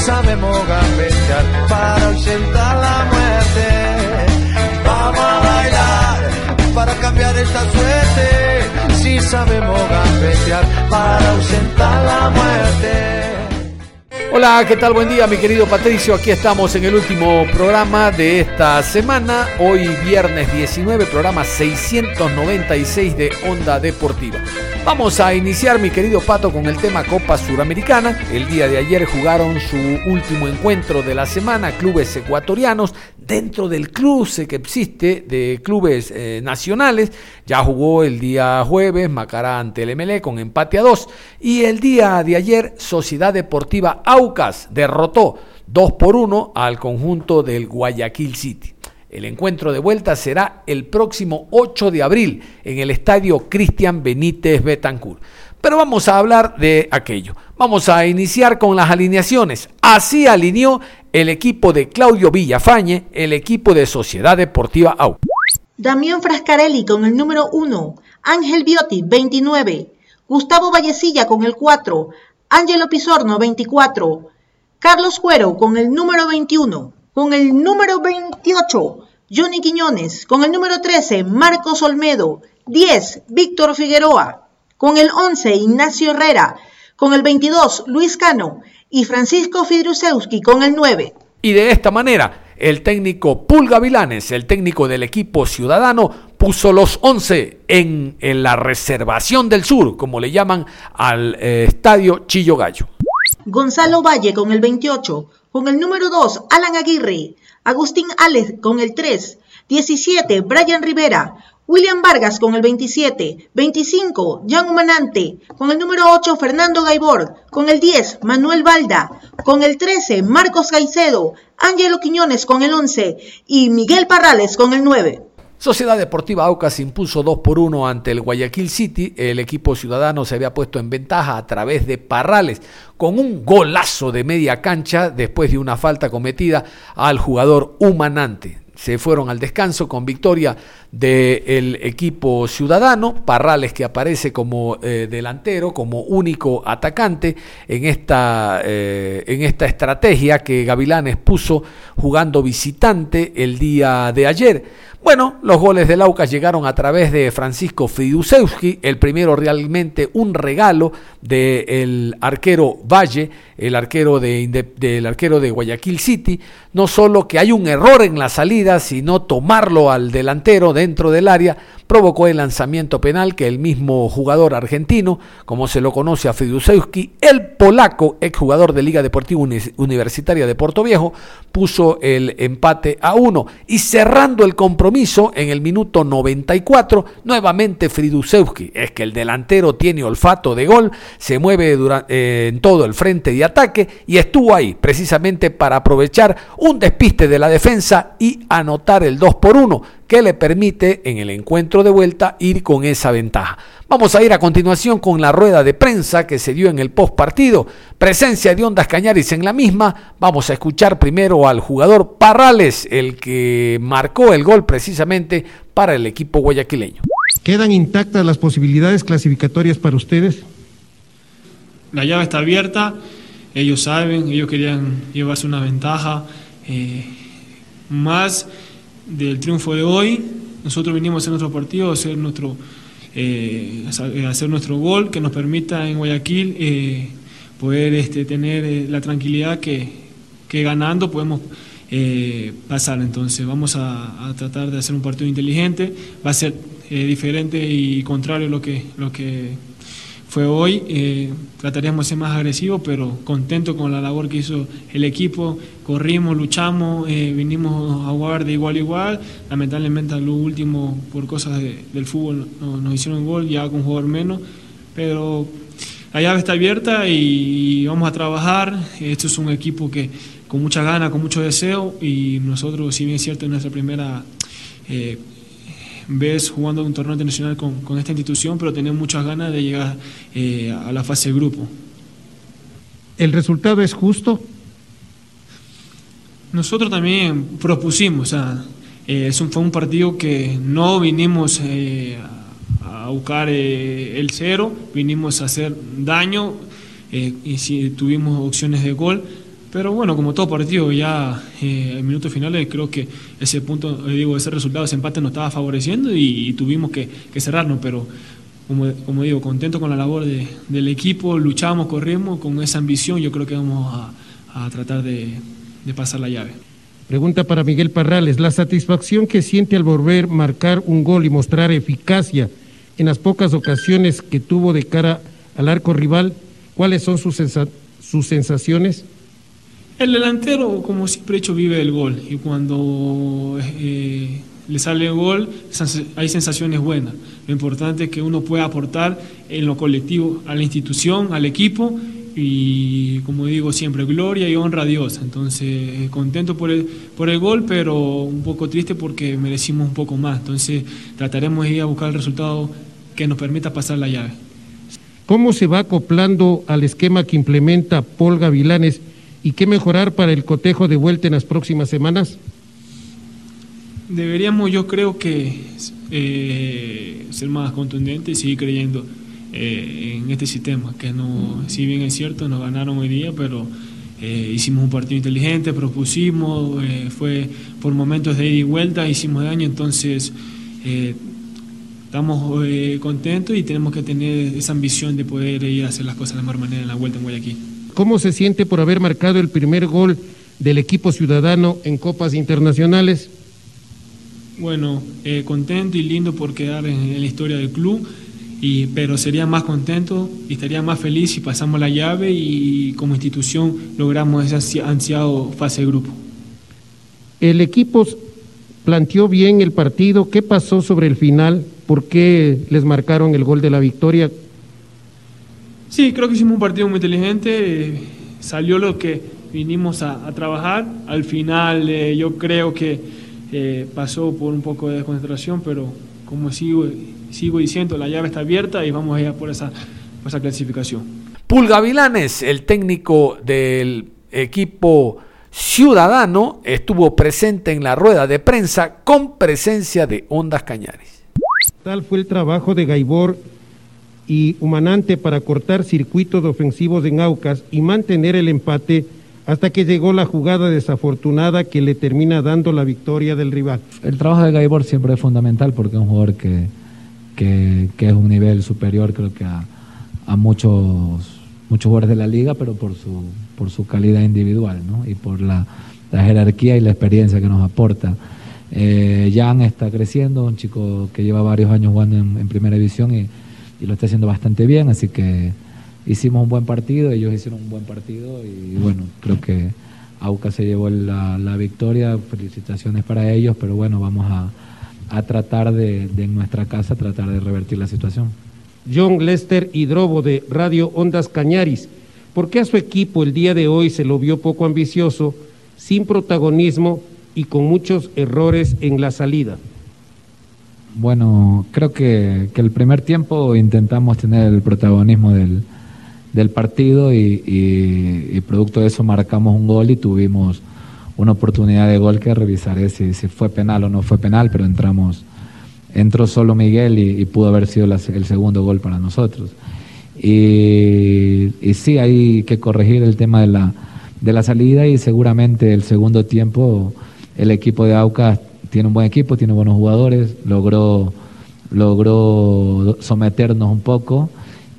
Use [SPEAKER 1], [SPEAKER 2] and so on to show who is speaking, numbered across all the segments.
[SPEAKER 1] Sabemos gambetear para ausentar la muerte. Vamos a bailar para cambiar esta suerte. Si sabemos gambetear para ausentar la muerte.
[SPEAKER 2] Hola, ¿qué tal? Buen día, mi querido Patricio. Aquí estamos en el último programa de esta semana. Hoy viernes 19, programa 696 de Onda Deportiva. Vamos a iniciar, mi querido Pato, con el tema Copa Suramericana. El día de ayer jugaron su último encuentro de la semana, clubes ecuatorianos dentro del cruce que existe de clubes eh, nacionales. Ya jugó el día jueves Macará ante el MLE con empate a 2 y el día de ayer Sociedad Deportiva Aucas derrotó 2 por 1 al conjunto del Guayaquil City. El encuentro de vuelta será el próximo 8 de abril en el estadio Cristian Benítez Betancourt. Pero vamos a hablar de aquello. Vamos a iniciar con las alineaciones. Así alineó el equipo de Claudio Villafañe, el equipo de Sociedad Deportiva AU.
[SPEAKER 3] Damián Frascarelli con el número 1, Ángel Biotti 29, Gustavo Vallecilla con el 4, Ángelo Pizorno 24, Carlos Cuero con el número 21, con el número 28, Johnny Quiñones, con el número 13, Marcos Olmedo, 10, Víctor Figueroa, con el 11, Ignacio Herrera, con el 22, Luis Cano y Francisco Fidrusewski con el 9.
[SPEAKER 2] Y de esta manera, el técnico Pulga Vilanes, el técnico del equipo ciudadano, puso los 11 en, en la reservación del sur, como le llaman al eh, estadio Chillo Gallo.
[SPEAKER 3] Gonzalo Valle con el 28, con el número 2, Alan Aguirre, Agustín Alex con el 3, 17, Brian Rivera, William Vargas con el 27, 25, Jan Humanante, con el número 8, Fernando Gaibor, con el 10, Manuel Valda, con el 13, Marcos Caicedo, Ángelo Quiñones con el 11 y Miguel Parrales con el 9.
[SPEAKER 2] Sociedad Deportiva Aucas impuso 2 por 1 ante el Guayaquil City. El equipo ciudadano se había puesto en ventaja a través de Parrales con un golazo de media cancha después de una falta cometida al jugador Humanante se fueron al descanso con victoria del equipo ciudadano, Parrales que aparece como eh, delantero, como único atacante en esta, eh, en esta estrategia que Gavilanes puso jugando visitante el día de ayer. Bueno, los goles del Aucas llegaron a través de Francisco Fidusewski, el primero realmente un regalo del arquero Valle, el arquero de, del arquero de Guayaquil City, no solo que hay un error en la salida, sino tomarlo al delantero dentro del área provocó el lanzamiento penal que el mismo jugador argentino, como se lo conoce a Fidusewski, el polaco, exjugador de Liga Deportiva Universitaria de Puerto Viejo, puso el empate a uno. Y cerrando el compromiso en el minuto 94, nuevamente Fridusewski, es que el delantero tiene olfato de gol, se mueve eh, en todo el frente de ataque y estuvo ahí precisamente para aprovechar un despiste de la defensa y anotar el 2 por 1 que le permite en el encuentro de vuelta ir con esa ventaja. Vamos a ir a continuación con la rueda de prensa que se dio en el post partido. Presencia de Ondas Cañaris en la misma. Vamos a escuchar primero al jugador Parrales, el que marcó el gol precisamente para el equipo guayaquileño.
[SPEAKER 4] ¿Quedan intactas las posibilidades clasificatorias para ustedes?
[SPEAKER 5] La llave está abierta, ellos saben, ellos querían llevarse una ventaja eh, más del triunfo de hoy. Nosotros vinimos a hacer nuestro partido, a hacer nuestro, eh, hacer nuestro gol que nos permita en Guayaquil eh, poder este, tener eh, la tranquilidad que, que ganando podemos pasar. Entonces vamos a, tratar de hacer un partido inteligente. Va a ser diferente y contrario a lo que, lo que fue hoy. Eh, trataríamos de ser más agresivos, pero contento con la labor que hizo el equipo. Corrimos, luchamos, eh, vinimos a jugar de igual a igual. Lamentablemente, a lo último, por cosas del fútbol, nos hicieron gol, ya con jugador menos. Pero la llave está abierta y vamos a trabajar. Esto es un equipo que con mucha gana, con mucho deseo y nosotros, si bien es cierto, en nuestra primera eh, vez jugando un torneo internacional con, con, esta institución, pero tenemos muchas ganas de llegar eh, a la fase de grupo.
[SPEAKER 4] ¿El resultado es justo?
[SPEAKER 5] Nosotros también propusimos, o sea, eh, es un, fue un partido que no vinimos eh, a buscar eh, el cero, vinimos a hacer daño eh, y si tuvimos opciones de gol, pero bueno, como todo partido, ya eh, en minutos finales creo que ese punto, eh, digo, ese resultado, ese empate nos estaba favoreciendo y, tuvimos que, cerrarnos, pero como, digo, contento con la labor de, del equipo, luchamos, corrimos con esa ambición, yo creo que vamos a, a tratar de, pasar la llave.
[SPEAKER 4] Pregunta para Miguel Parrales, la satisfacción que siente al volver marcar un gol y mostrar eficacia en las pocas ocasiones que tuvo de cara al arco rival, ¿cuáles son sus sensaciones?
[SPEAKER 5] El delantero, como siempre he hecho, vive el gol y cuando eh, le sale el gol hay sensaciones buenas. Lo importante es que uno pueda aportar en lo colectivo a la institución, al equipo y como digo siempre, gloria y honra a Dios. Entonces, contento por el, por el gol, pero un poco triste porque merecimos un poco más. Entonces, trataremos de ir a buscar el resultado que nos permita pasar la llave.
[SPEAKER 4] ¿Cómo se va acoplando al esquema que implementa Paul Gavilanes y qué mejorar para el cotejo de vuelta en las próximas semanas?
[SPEAKER 5] Deberíamos, yo creo que, eh, ser más contundentes y seguir creyendo eh, en este sistema, que no, si bien es cierto, nos ganaron hoy día, pero eh, hicimos un partido inteligente, propusimos, fue por momentos de ida y vuelta, hicimos daño, entonces estamos contentos y tenemos que tener esa ambición de poder ir a hacer las cosas de la mejor manera en la vuelta en Guayaquil.
[SPEAKER 4] ¿Cómo se siente por haber marcado el primer gol del equipo ciudadano en copas internacionales?
[SPEAKER 5] Bueno, eh, contento y lindo por quedar en, en, la historia del club, y, pero sería más contento y estaría más feliz si pasamos la llave y como institución logramos ese ansiado fase de grupo.
[SPEAKER 4] El equipo planteó bien el partido. ¿Qué pasó sobre el final? ¿Por qué les marcaron el gol de la victoria?
[SPEAKER 5] Sí, creo que hicimos un partido muy inteligente. Eh, salió lo que vinimos a, a trabajar. Al final eh, yo creo que eh, pasó por un poco de desconcentración, pero como sigo, sigo diciendo, la llave está abierta y vamos a ir por esa, por esa clasificación.
[SPEAKER 2] Pulga Vilanes, el técnico del equipo ciudadano, estuvo presente en la rueda de prensa con presencia de Ondas Cañares.
[SPEAKER 4] Tal fue el trabajo de Gaibor y Humanante para cortar circuitos ofensivos en Aucas y mantener el empate hasta que llegó la jugada desafortunada que le termina dando la victoria del rival.
[SPEAKER 6] El trabajo de Gaibor siempre es fundamental porque es un jugador que, que, que es un nivel superior creo que a, a, muchos, muchos jugadores de la liga, pero por su, por su calidad individual ¿no? y por la, la, jerarquía y la experiencia que nos aporta. Eh, Jan está creciendo, un chico que lleva varios años jugando en, en primera división y, y lo está haciendo bastante bien, así que hicimos un buen partido, ellos hicieron un buen partido y bueno, creo que Auca se llevó la, la victoria, felicitaciones para ellos, pero bueno, vamos a, a tratar de, de, en nuestra casa, tratar de revertir la situación.
[SPEAKER 4] John Lester Hidrobo de Radio Ondas Cañaris, ¿por qué a su equipo el día de hoy se lo vio poco ambicioso, sin protagonismo y con muchos errores en la salida?
[SPEAKER 6] Bueno, creo que, que el primer tiempo intentamos tener el protagonismo del, del partido y, y, producto de eso marcamos un gol y tuvimos una oportunidad de gol que revisaré si, si fue penal o no fue penal, pero entramos, entró solo Miguel y, pudo haber sido el segundo gol para nosotros. Y, y, sí, hay que corregir el tema de la, de la salida y seguramente el segundo tiempo el equipo de Aucas tiene un buen equipo, tiene buenos jugadores, logró, logró someternos un poco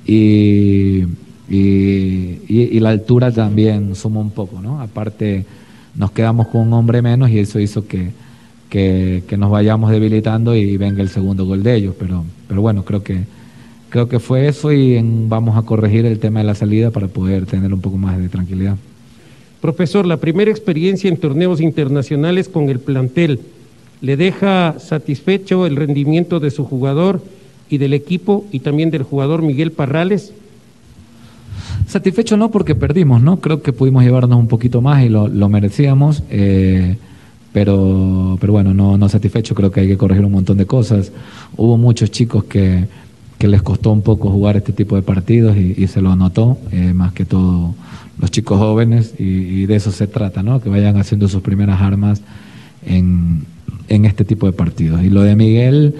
[SPEAKER 6] y, la altura también suma un poco, ¿no? Aparte, nos quedamos con un hombre menos y eso hizo que, que, que nos vayamos debilitando y venga el segundo gol de ellos, pero, pero bueno, creo que creo que fue eso y vamos a corregir el tema de la salida para poder tener un poco más de tranquilidad.
[SPEAKER 4] Profesor, la primera experiencia en torneos internacionales con el plantel, ¿le deja satisfecho el rendimiento de su jugador y del equipo y también del jugador Miguel Parrales?
[SPEAKER 6] Satisfecho no porque perdimos, ¿no? Creo que pudimos llevarnos un poquito más y lo, merecíamos, eh, pero, pero bueno, no, no satisfecho, creo que hay que corregir un montón de cosas. Hubo muchos chicos que, que les costó un poco jugar este tipo de partidos y, se lo notó, eh, más que todo los chicos jóvenes, y, de eso se trata, ¿no? Que vayan haciendo sus primeras armas en, en este tipo de partidos. Y lo de Miguel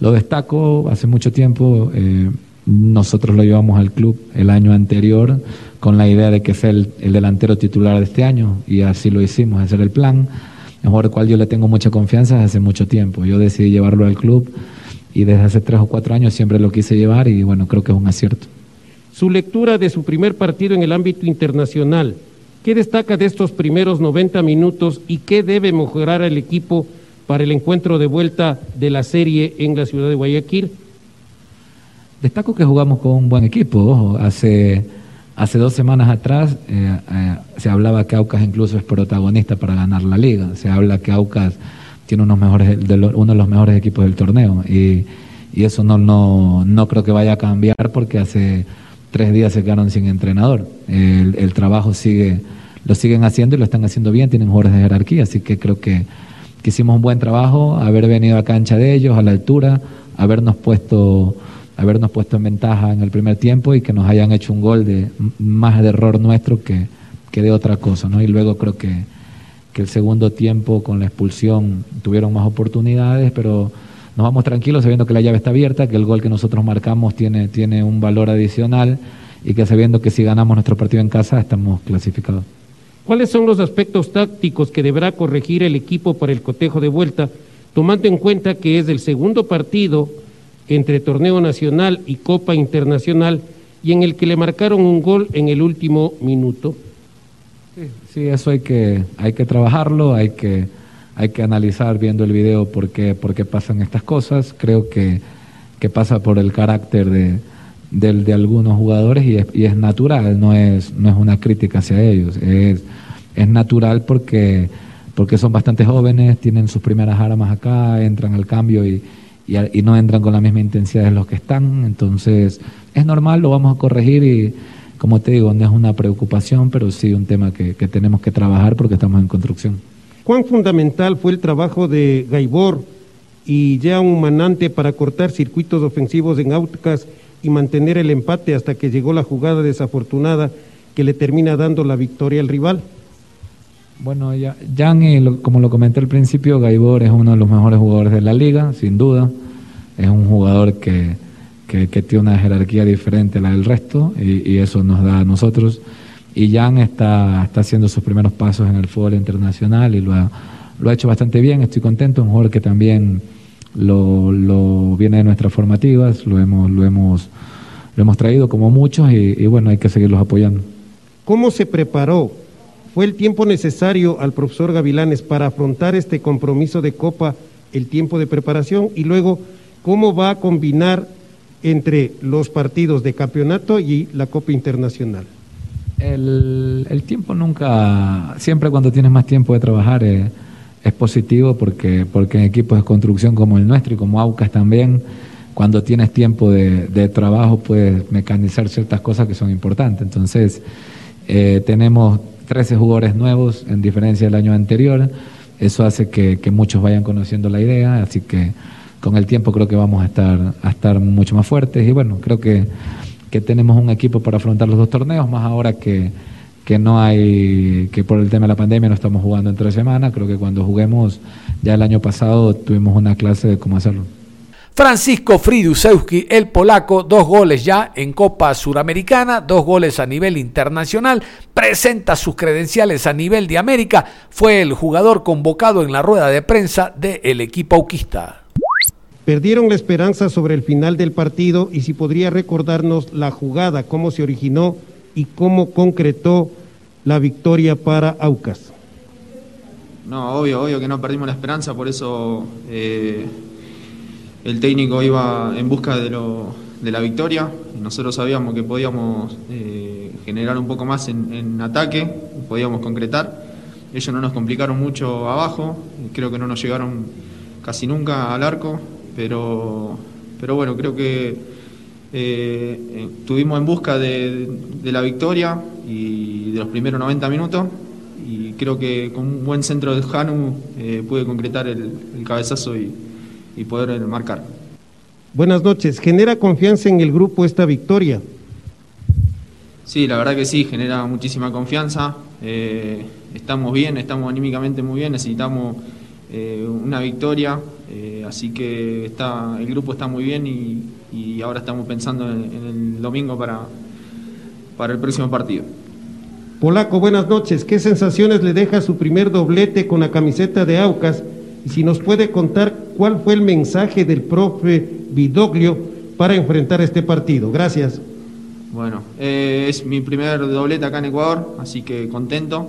[SPEAKER 6] lo destaco hace mucho tiempo. Eh, nosotros lo llevamos al club el año anterior con la idea de que sea el, delantero titular de este año y así lo hicimos, ese era el plan, al cual yo le tengo mucha confianza hace mucho tiempo. Yo decidí llevarlo al club y desde hace tres o cuatro años siempre lo quise llevar y bueno, creo que es un acierto.
[SPEAKER 4] Su lectura de su primer partido en el ámbito internacional, ¿qué destaca de estos primeros 90 minutos y qué debe mejorar el equipo para el encuentro de vuelta de la serie en la ciudad de Guayaquil?
[SPEAKER 6] Destaco que jugamos con un buen equipo. Hace, hace dos semanas atrás eh, eh, se hablaba que Aucas incluso es protagonista para ganar la liga. Se habla que Aucas tiene unos mejores, uno de los mejores equipos del torneo. Y, eso no, no, no creo que vaya a cambiar porque hace tres días se quedaron sin entrenador. El, trabajo sigue, lo siguen haciendo y lo están haciendo bien, tienen jugadores de jerarquía, así que creo que, hicimos un buen trabajo, haber venido a cancha de ellos, a la altura, habernos puesto habernos puesto en ventaja en el primer tiempo y que nos hayan hecho un gol de más de error nuestro que, que de otra cosa, ¿no? Y luego creo que, que, el segundo tiempo con la expulsión tuvieron más oportunidades, pero nos vamos tranquilos sabiendo que la llave está abierta, que el gol que nosotros marcamos tiene, tiene un valor adicional y que sabiendo que si ganamos nuestro partido en casa estamos clasificados.
[SPEAKER 4] ¿Cuáles son los aspectos tácticos que deberá corregir el equipo para el cotejo de vuelta, tomando en cuenta que es el segundo partido entre torneo nacional y Copa Internacional y en el que le marcaron un gol en el último minuto.
[SPEAKER 6] Sí, eso hay que, hay que trabajarlo, hay que, hay que analizar viendo el video por qué, por qué pasan estas cosas. Creo que, que pasa por el carácter de, de algunos jugadores y es, y es, natural, no es, no es una crítica hacia ellos, es, es natural porque, porque son bastante jóvenes, tienen sus primeras armas acá, entran al cambio y, y, no entran con la misma intensidad de los que están. Entonces, es normal, lo vamos a corregir y, como te digo, no es una preocupación, pero sí un tema que, tenemos que trabajar porque estamos en construcción.
[SPEAKER 4] ¿Cuán fundamental fue el trabajo de Gaibor y ya un manante para cortar circuitos ofensivos en Aucas y mantener el empate hasta que llegó la jugada desafortunada que le termina dando la victoria al rival?
[SPEAKER 6] Bueno, ya, Jan, como lo comenté al principio, Gaibor es uno de los mejores jugadores de la liga, sin duda. Es un jugador que, que, tiene una jerarquía diferente a la del resto y, eso nos da a nosotros. Y Jan está, está haciendo sus primeros pasos en el fútbol internacional y lo ha, lo ha hecho bastante bien, estoy contento. Un jugador que también lo, lo viene de nuestras formativas, lo hemos, lo hemos, lo hemos traído como muchos y, y bueno, hay que seguirlos apoyando.
[SPEAKER 4] ¿Cómo se preparó ¿Fue el tiempo necesario al profesor Gavilanes para afrontar este compromiso de Copa, el tiempo de preparación? Y luego, ¿cómo va a combinar entre los partidos de campeonato y la Copa Internacional?
[SPEAKER 6] El, tiempo nunca, siempre cuando tienes más tiempo de trabajar eh, es positivo porque, porque en equipos de construcción como el nuestro y como Aucas también, cuando tienes tiempo de, trabajo puedes mecanizar ciertas cosas que son importantes. Entonces, eh, tenemos 13 jugadores nuevos en diferencia del año anterior. Eso hace que, muchos vayan conociendo la idea, así que con el tiempo creo que vamos a estar, a estar mucho más fuertes y bueno, creo que, que tenemos un equipo para afrontar los dos torneos, más ahora que, que no hay, que por el tema de la pandemia no estamos jugando en tres semanas, creo que cuando juguemos, ya el año pasado tuvimos una clase de cómo hacerlo.
[SPEAKER 2] Francisco Fridusewski, el polaco, dos goles ya en Copa Suramericana, dos goles a nivel internacional, presenta sus credenciales a nivel de América, fue el jugador convocado en la rueda de prensa del equipo auquista.
[SPEAKER 4] Perdieron la esperanza sobre el final del partido y si podría recordarnos la jugada, cómo se originó y cómo concretó la victoria para Aucas.
[SPEAKER 7] No, obvio, obvio que no perdimos la esperanza, por eso... Eh el técnico iba en busca de lo, la victoria. Nosotros sabíamos que podíamos eh, generar un poco más en, ataque, podíamos concretar. Ellos no nos complicaron mucho abajo, creo que no nos llegaron casi nunca al arco, pero, pero bueno, creo que eh, estuvimos en busca de, la victoria y de los primeros 90 minutos y creo que con un buen centro de Janu eh, pude concretar el, cabezazo y, y poder marcar.
[SPEAKER 4] Buenas noches. ¿Genera confianza en el grupo esta victoria?
[SPEAKER 7] Sí, la verdad que sí, genera muchísima confianza. Eh, estamos bien, estamos anímicamente muy bien, necesitamos eh, una victoria, eh, así que está, el grupo está muy bien y, ahora estamos pensando en, el domingo para, para el próximo partido.
[SPEAKER 4] Polaco, buenas noches. ¿Qué sensaciones le deja su primer doblete con la camiseta de Aucas? Y si nos puede contar cuál fue el mensaje del profe Vidoglio para enfrentar este partido. Gracias.
[SPEAKER 7] Bueno, eh, es mi primer doblete acá en Ecuador, así que contento.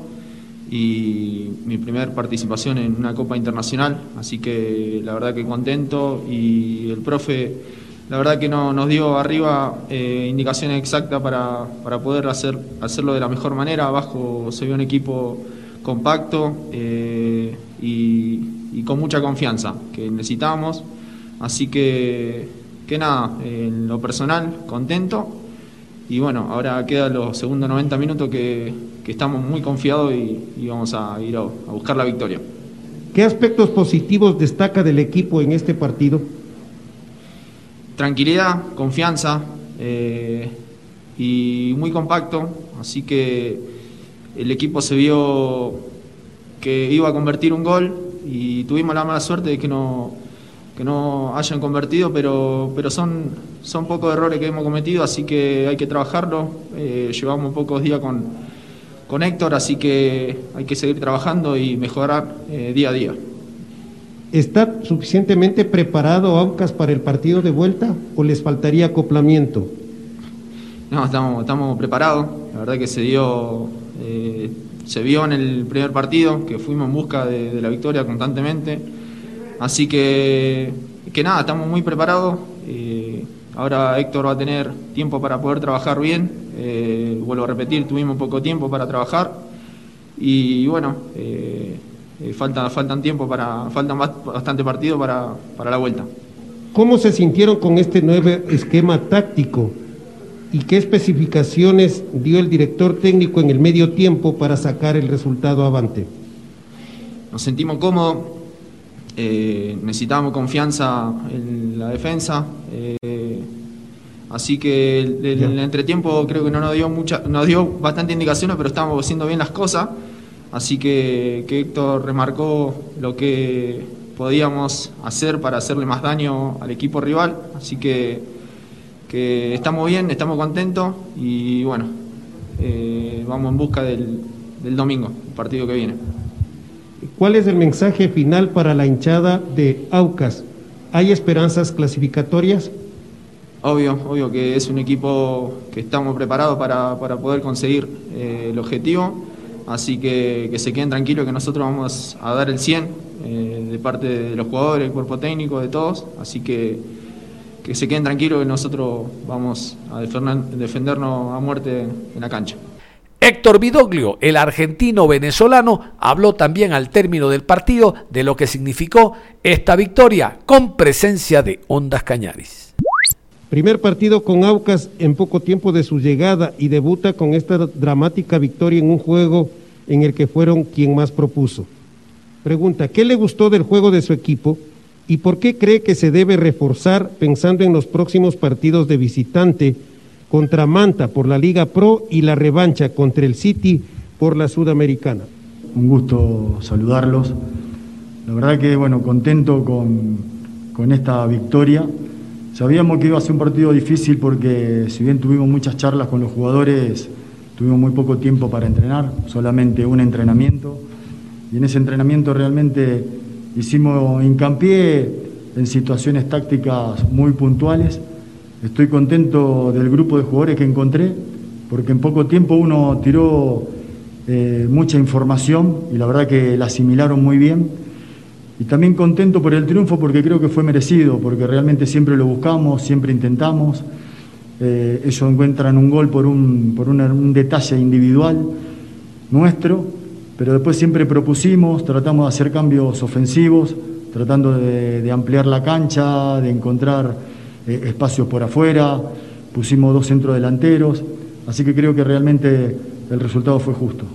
[SPEAKER 7] Y mi primera participación en una Copa Internacional, así que la verdad que contento. Y el profe, la verdad que no, nos dio arriba eh, indicaciones exactas para, poder hacer, hacerlo de la mejor manera. Abajo se vio un equipo compacto eh, y, con mucha confianza que necesitábamos. Así que, que nada, en lo personal, contento. Y bueno, ahora quedan los segundos 90 minutos que, estamos muy confiados y, vamos a ir a, buscar la victoria.
[SPEAKER 4] ¿Qué aspectos positivos destaca del equipo en este partido?
[SPEAKER 7] Tranquilidad, confianza eh, y muy compacto. Así que el equipo se vio que iba a convertir un gol y tuvimos la mala suerte de que no, que no hayan convertido, pero, pero son, son pocos errores que hemos cometido, así que hay que trabajarlo. Eh, llevamos pocos días con, con Héctor, así que hay que seguir trabajando y mejorar eh, día a día.
[SPEAKER 4] ¿Está suficientemente preparado Aucas para el partido de vuelta o les faltaría acoplamiento?
[SPEAKER 7] No, estamos, estamos preparados. La verdad que se dio, eh, se vio en el primer partido que fuimos en busca de la victoria constantemente Así que, que nada, estamos muy preparados. Eh, ahora Héctor va a tener tiempo para poder trabajar bien. Eh, vuelvo a repetir, tuvimos poco tiempo para trabajar. Y bueno, eh, falta, faltan tiempo para, faltan bastante partido para, para la vuelta.
[SPEAKER 4] ¿Cómo se sintieron con este nuevo esquema táctico? ¿Y qué especificaciones dio el director técnico en el medio tiempo para sacar el resultado avante?
[SPEAKER 7] Nos sentimos cómodos, eh, necesitábamos confianza en la defensa. Eh, así que el, el, entretiempo creo que no nos dio mucha, nos dio bastante indicaciones, pero estábamos haciendo bien las cosas. Así que, Héctor remarcó lo que podíamos hacer para hacerle más daño al equipo rival. Así que, que estamos bien, estamos contentos y bueno, eh, vamos en busca del, del domingo, el partido que viene.
[SPEAKER 4] ¿Cuál es el mensaje final para la hinchada de Aucas? ¿Hay esperanzas clasificatorias?
[SPEAKER 7] Obvio, obvio que es un equipo que estamos preparados para, poder conseguir eh, el objetivo, así que, que se queden tranquilos que nosotros vamos a dar el 100 eh, de parte de los jugadores, el cuerpo técnico, de todos, así que que se queden tranquilos que nosotros vamos a defendernos a muerte en la cancha.
[SPEAKER 2] Héctor Vidoglio, el argentino venezolano, habló también al término del partido de lo que significó esta victoria con presencia de Ondas Cañaris.
[SPEAKER 4] Primer partido con Aucas en poco tiempo de su llegada y debuta con esta dramática victoria en un juego en el que fueron quien más propuso. Pregunta, ¿qué le gustó del juego de su equipo y por qué cree que se debe reforzar pensando en los próximos partidos de visitante contra Manta por la Liga Pro y la revancha contra el City por la Sudamericana.
[SPEAKER 8] Un gusto saludarlos. La verdad que, bueno, contento con, con esta victoria. Sabíamos que iba a ser un partido difícil porque si bien tuvimos muchas charlas con los jugadores, tuvimos muy poco tiempo para entrenar, solamente un entrenamiento. Y en ese entrenamiento realmente hicimos hincapié en situaciones tácticas muy puntuales Estoy contento del grupo de jugadores que encontré, porque en poco tiempo uno tiró eh, mucha información y la verdad que la asimilaron muy bien. y también contento por el triunfo porque creo que fue merecido, porque realmente siempre lo buscamos, siempre intentamos. Eh, ellos encuentran un gol por, un, por un detalle individual nuestro, pero después siempre propusimos, tratamos de hacer cambios ofensivos, tratando de, ampliar la cancha, de encontrar eh, espacios por afuera, pusimos dos centros delanteros, así que creo que realmente el resultado fue justo.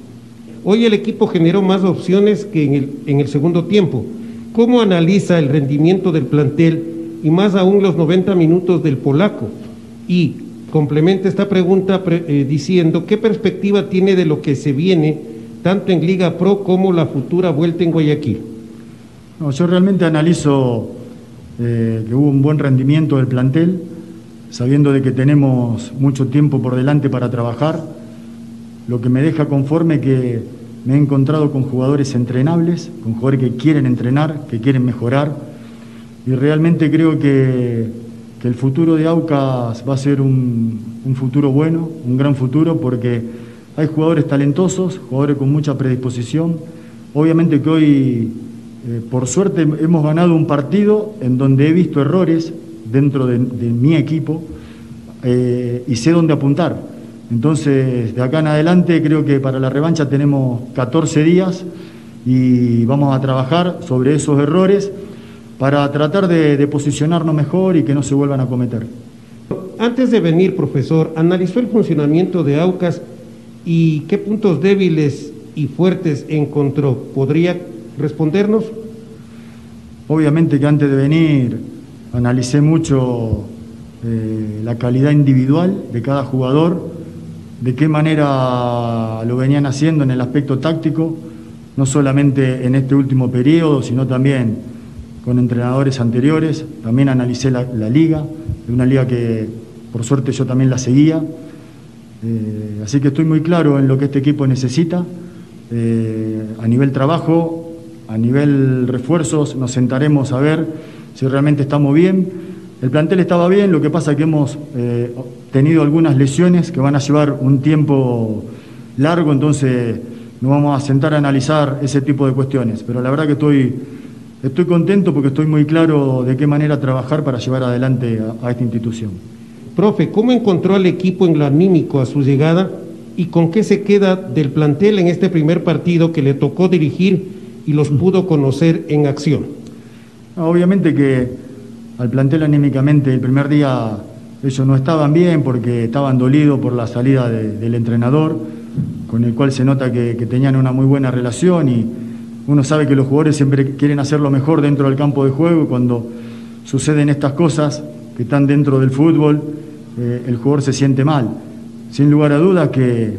[SPEAKER 4] Hoy el equipo generó más opciones que en el segundo tiempo. ¿Cómo analiza el rendimiento del plantel y más aún los 90 minutos del polaco? Y complementa esta pregunta eh, diciendo qué perspectiva tiene de lo que se viene tanto en Liga Pro como la futura vuelta en Guayaquil.
[SPEAKER 8] yo realmente analizo eh, que hubo un buen rendimiento del plantel, sabiendo de que tenemos mucho tiempo por delante para trabajar, lo que me deja conforme que me he encontrado con jugadores entrenables, con jugadores que quieren entrenar, que quieren mejorar. Y realmente creo que, el futuro de Aucas va a ser un, futuro bueno, un gran futuro, porque hay jugadores talentosos, jugadores con mucha predisposición. Obviamente que hoy, eh, por suerte, hemos ganado un partido en donde he visto errores dentro de, mi equipo eh, y sé dónde apuntar entonces, de acá en adelante creo que para la revancha tenemos 14 días y vamos a trabajar sobre esos errores para tratar de, posicionarnos mejor y que no se vuelvan a cometer.
[SPEAKER 4] Antes de venir, profesor, analizó el funcionamiento de AUCAS y qué puntos débiles y fuertes encontró. ¿Podría respondernos?
[SPEAKER 8] Obviamente que antes de venir analicé mucho eh, la calidad individual de cada jugador de qué manera lo venían haciendo en el aspecto táctico, no solamente en este último periodo, sino también con entrenadores anteriores. También analicé la, liga, de una liga que por suerte yo también la seguía. Eh, así que estoy muy claro en lo que este equipo necesita. Eh, a nivel trabajo, a nivel refuerzos, nos sentaremos a ver si realmente estamos bien. El plantel estaba bien, lo que pasa es que hemos eh, tenido algunas lesiones que van a llevar un tiempo largo, entonces nos vamos a sentar a analizar ese tipo de cuestiones. Pero la verdad que estoy, estoy contento porque estoy muy claro de qué manera trabajar para llevar adelante a, esta institución.
[SPEAKER 4] Profe, ¿cómo encontró al equipo en lo anímico a su llegada y con qué se queda del plantel en este primer partido que le tocó dirigir y los pudo conocer en acción?
[SPEAKER 8] Obviamente que al plantel anímicamente el primer día ellos no estaban bien porque estaban dolidos por la salida del entrenador, con el cual se nota que, tenían una muy buena relación y uno sabe que los jugadores siempre quieren hacer lo mejor dentro del campo de juego y cuando suceden estas cosas que están dentro del fútbol, eh, el jugador se siente mal. Sin lugar a dudas que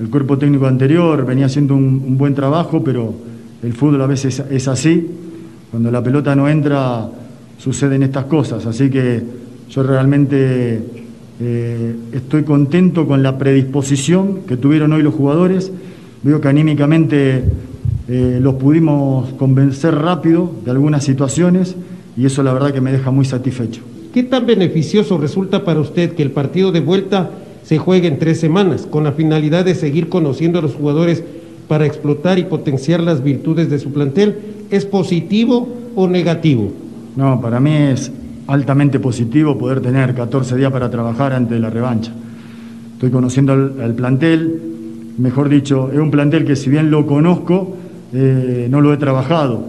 [SPEAKER 8] el cuerpo técnico anterior venía haciendo un, buen trabajo, pero el fútbol a veces es así. Cuando la pelota no entra, suceden estas cosas. Así que yo realmente eh, estoy contento con la predisposición que tuvieron hoy los jugadores. Veo que anímicamente eh, los pudimos convencer rápido de algunas situaciones y eso la verdad que me deja muy satisfecho.
[SPEAKER 4] ¿Qué tan beneficioso resulta para usted que el partido de vuelta se juegue en tres semanas con la finalidad de seguir conociendo a los jugadores para explotar y potenciar las virtudes de su plantel? ¿Es positivo o negativo?
[SPEAKER 8] No, para mí es altamente positivo poder tener 14 días para trabajar antes de la revancha. Estoy conociendo al, plantel, mejor dicho, es un plantel que si bien lo conozco, eh, no lo he trabajado.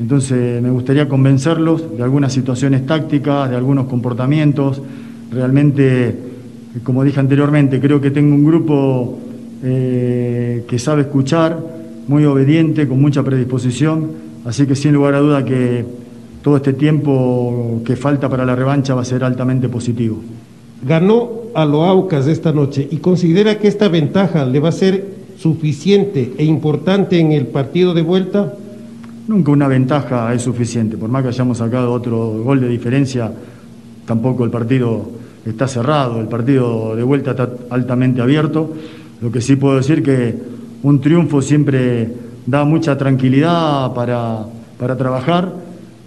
[SPEAKER 8] Entonces me gustaría convencerlos de algunas situaciones tácticas, de algunos comportamientos. Realmente, como dije anteriormente, creo que tengo un grupo eh, que sabe escuchar, muy obediente, con mucha predisposición. Así que sin lugar a duda que todo este tiempo que falta para la revancha va a ser altamente positivo.
[SPEAKER 4] Ganó a Loaucas esta noche y considera que esta ventaja le va a ser suficiente e importante en el partido de vuelta.
[SPEAKER 8] Nunca una ventaja es suficiente, por más que hayamos sacado otro gol de diferencia, tampoco el partido está cerrado, el partido de vuelta está altamente abierto. Lo que sí puedo decir que un triunfo siempre da mucha tranquilidad para, para trabajar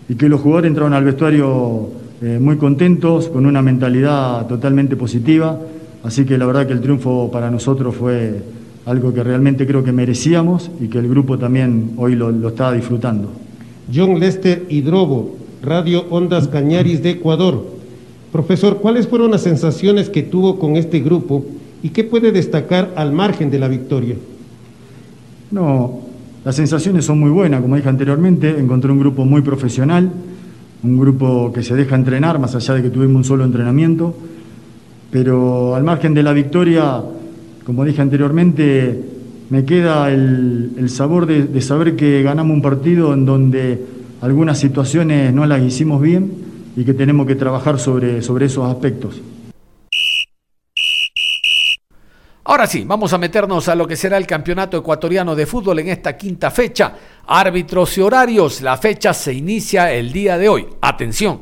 [SPEAKER 8] y que los jugadores entraron al vestuario eh, muy contentos, con una mentalidad totalmente positiva, así que la verdad que el triunfo para nosotros fue algo que realmente creo que merecíamos y que el grupo también hoy lo, lo estaba disfrutando.
[SPEAKER 4] John Lester Hidrobo, Radio Ondas Cañaris de Ecuador. Profesor, ¿cuáles fueron las sensaciones que tuvo con este grupo y qué puede destacar al margen de la victoria?
[SPEAKER 8] No, las sensaciones son muy buenas, como dije anteriormente, encontré un grupo muy profesional, un grupo que se deja entrenar, más allá de que tuvimos un solo entrenamiento, pero al margen de la victoria, como dije anteriormente, me queda el, sabor de, de saber que ganamos un partido en donde algunas situaciones no las hicimos bien y que tenemos que trabajar sobre, sobre esos aspectos.
[SPEAKER 2] Ahora sí, vamos a meternos a lo que será el Campeonato Ecuatoriano de Fútbol en esta quinta fecha. Árbitros y horarios. La fecha se inicia el día de hoy. Atención.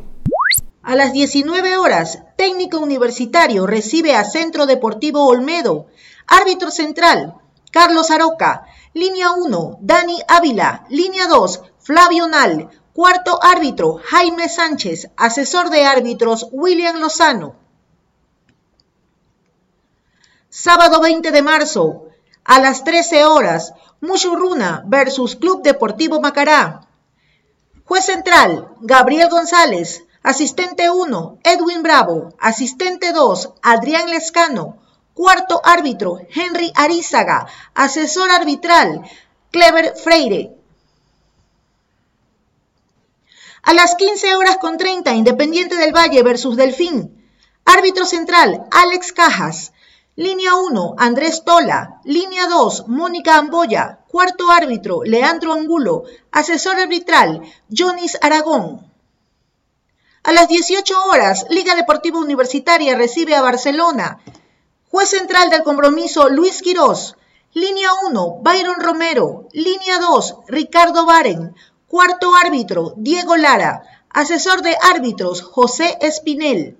[SPEAKER 3] A las 19 horas, técnico universitario recibe a Centro Deportivo Olmedo. Árbitro central, Carlos Aroca. Línea 1, Dani Ávila. Línea 2, Flavio Nal. Cuarto árbitro, Jaime Sánchez. Asesor de árbitros, William Lozano. Sábado 20 de marzo, a las 13 horas, Mushurruna versus Club Deportivo Macará. Juez central, Gabriel González. Asistente 1, Edwin Bravo. Asistente 2, Adrián Lescano. Cuarto árbitro, Henry Arizaga. Asesor arbitral, Clever Freire. A las 15 horas con 30, Independiente del Valle versus Delfín. Árbitro central, Alex Cajas. Línea 1, Andrés Tola. Línea 2, Mónica Amboya. Cuarto árbitro, Leandro Angulo. Asesor arbitral, Jonis Aragón. A las 18 horas, Liga Deportiva Universitaria recibe a Barcelona. Juez central del compromiso, Luis Quirós. Línea 1, Byron Romero. Línea 2, Ricardo Baren. Cuarto árbitro, Diego Lara. Asesor de árbitros, José Espinel.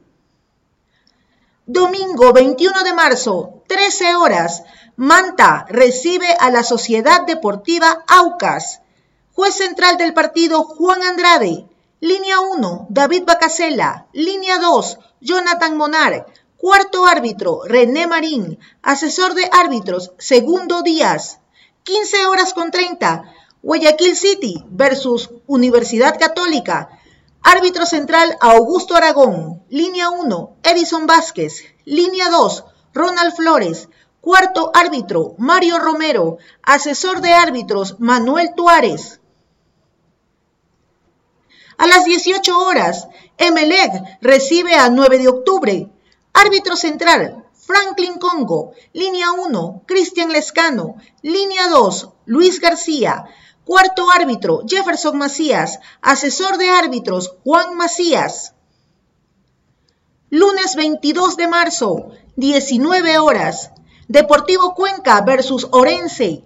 [SPEAKER 3] Domingo 21 de marzo, 13 horas. Manta recibe a la Sociedad Deportiva Aucas. Juez central del partido, Juan Andrade. Línea 1, David Bacasela. Línea 2, Jonathan Monar. Cuarto árbitro, René Marín. Asesor de árbitros, Segundo Díaz. 15 horas con 30. Guayaquil City versus Universidad Católica. Árbitro central Augusto Aragón. Línea 1, Edison Vázquez. Línea 2, Ronald Flores. Cuarto árbitro, Mario Romero. Asesor de árbitros, Manuel Tuárez. A las 18 horas, Emelec recibe a 9 de octubre. Árbitro central, Franklin Congo. Línea 1, Cristian Lescano. Línea 2, Luis García. Cuarto árbitro, Jefferson Macías. Asesor de árbitros, Juan Macías. Lunes 22 de marzo, 19 horas. Deportivo Cuenca versus Orense.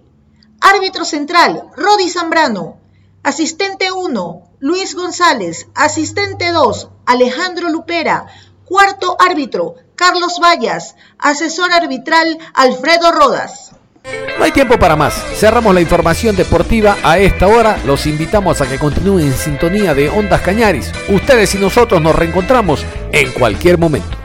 [SPEAKER 3] Árbitro central, Rodi Zambrano. Asistente 1, Luis González. Asistente 2, Alejandro Lupera. Cuarto árbitro, Carlos Vallas. Asesor arbitral, Alfredo Rodas.
[SPEAKER 2] No hay tiempo para más. Cerramos la información deportiva a esta hora. Los invitamos a que continúen en sintonía de Ondas Cañaris. Ustedes y nosotros nos reencontramos en cualquier momento.